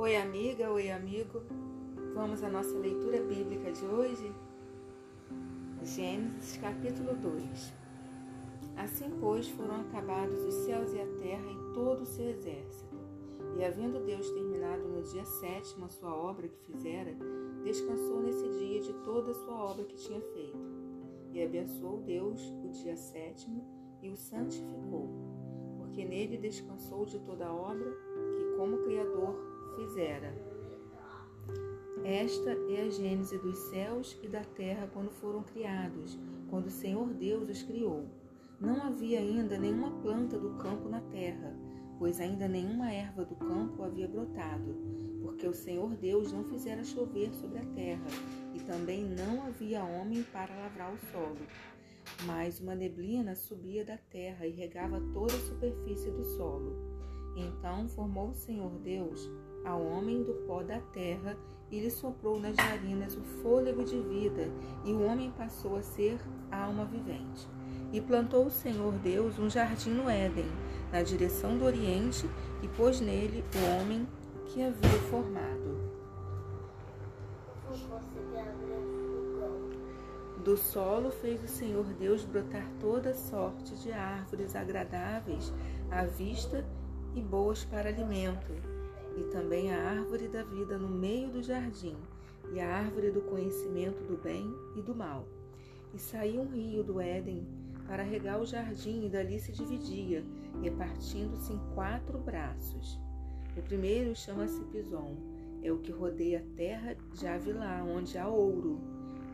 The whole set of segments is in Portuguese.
Oi, amiga, oi, amigo. Vamos à nossa leitura bíblica de hoje? Gênesis capítulo 2. Assim, pois, foram acabados os céus e a terra e todo o seu exército. E havendo Deus terminado no dia sétimo a sua obra que fizera, descansou nesse dia de toda a sua obra que tinha feito. E abençoou Deus o dia sétimo e o santificou, porque nele descansou de toda a obra que, como Criador, fizera. Esta é a gênese dos céus e da terra quando foram criados, quando o Senhor Deus os criou. Não havia ainda nenhuma planta do campo na terra, pois ainda nenhuma erva do campo havia brotado, porque o Senhor Deus não fizera chover sobre a terra, e também não havia homem para lavrar o solo. Mas uma neblina subia da terra e regava toda a superfície do solo. Então formou o Senhor Deus ao homem do pó da terra e lhe soprou nas narinas o fôlego de vida, e o homem passou a ser alma vivente. E plantou o Senhor Deus um jardim no Éden, na direção do Oriente, e pôs nele o homem que havia formado. Do solo fez o Senhor Deus brotar toda sorte de árvores agradáveis à vista e boas para alimento e também a árvore da vida no meio do jardim, e a árvore do conhecimento do bem e do mal. E saiu um rio do Éden para regar o jardim, e dali se dividia, repartindo-se em quatro braços. O primeiro chama-se Pison, é o que rodeia a terra de Avilá, onde há ouro.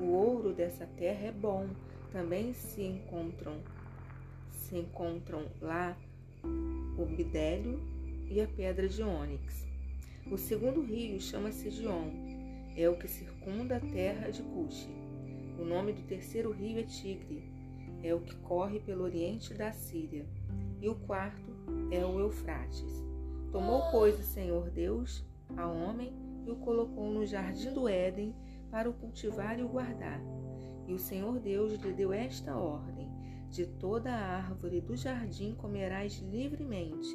O ouro dessa terra é bom, também se encontram se encontram lá o bidélio e a pedra de ônix. O segundo rio chama-se Gion, é o que circunda a terra de Cuxi. O nome do terceiro rio é Tigre, é o que corre pelo oriente da Síria. E o quarto é o Eufrates. Tomou, pois, o Senhor Deus ao homem e o colocou no jardim do Éden para o cultivar e o guardar. E o Senhor Deus lhe deu esta ordem: De toda a árvore do jardim comerás livremente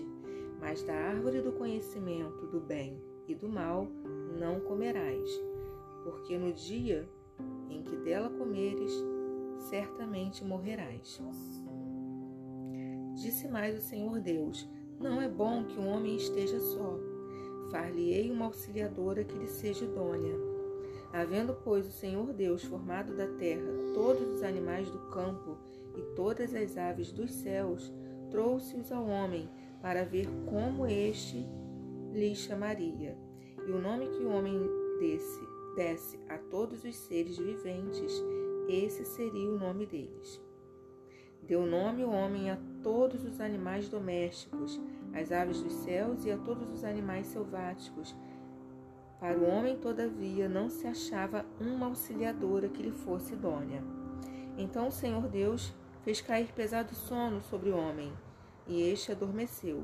mas da árvore do conhecimento do bem e do mal não comerás, porque no dia em que dela comeres, certamente morrerás. Disse mais o Senhor Deus: Não é bom que o um homem esteja só. Far-lhe-ei uma auxiliadora que lhe seja idônea. Havendo, pois, o Senhor Deus formado da terra todos os animais do campo e todas as aves dos céus, trouxe-os ao homem para ver como este lhe chamaria. E o nome que o homem desse, desse a todos os seres viventes, esse seria o nome deles. Deu nome o homem a todos os animais domésticos, às aves dos céus e a todos os animais selváticos. Para o homem, todavia, não se achava uma auxiliadora que lhe fosse idônea. Então o Senhor Deus fez cair pesado sono sobre o homem e este adormeceu.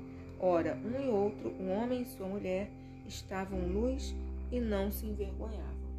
Ora, um e outro, o homem e sua mulher, estavam luz e não se envergonhavam.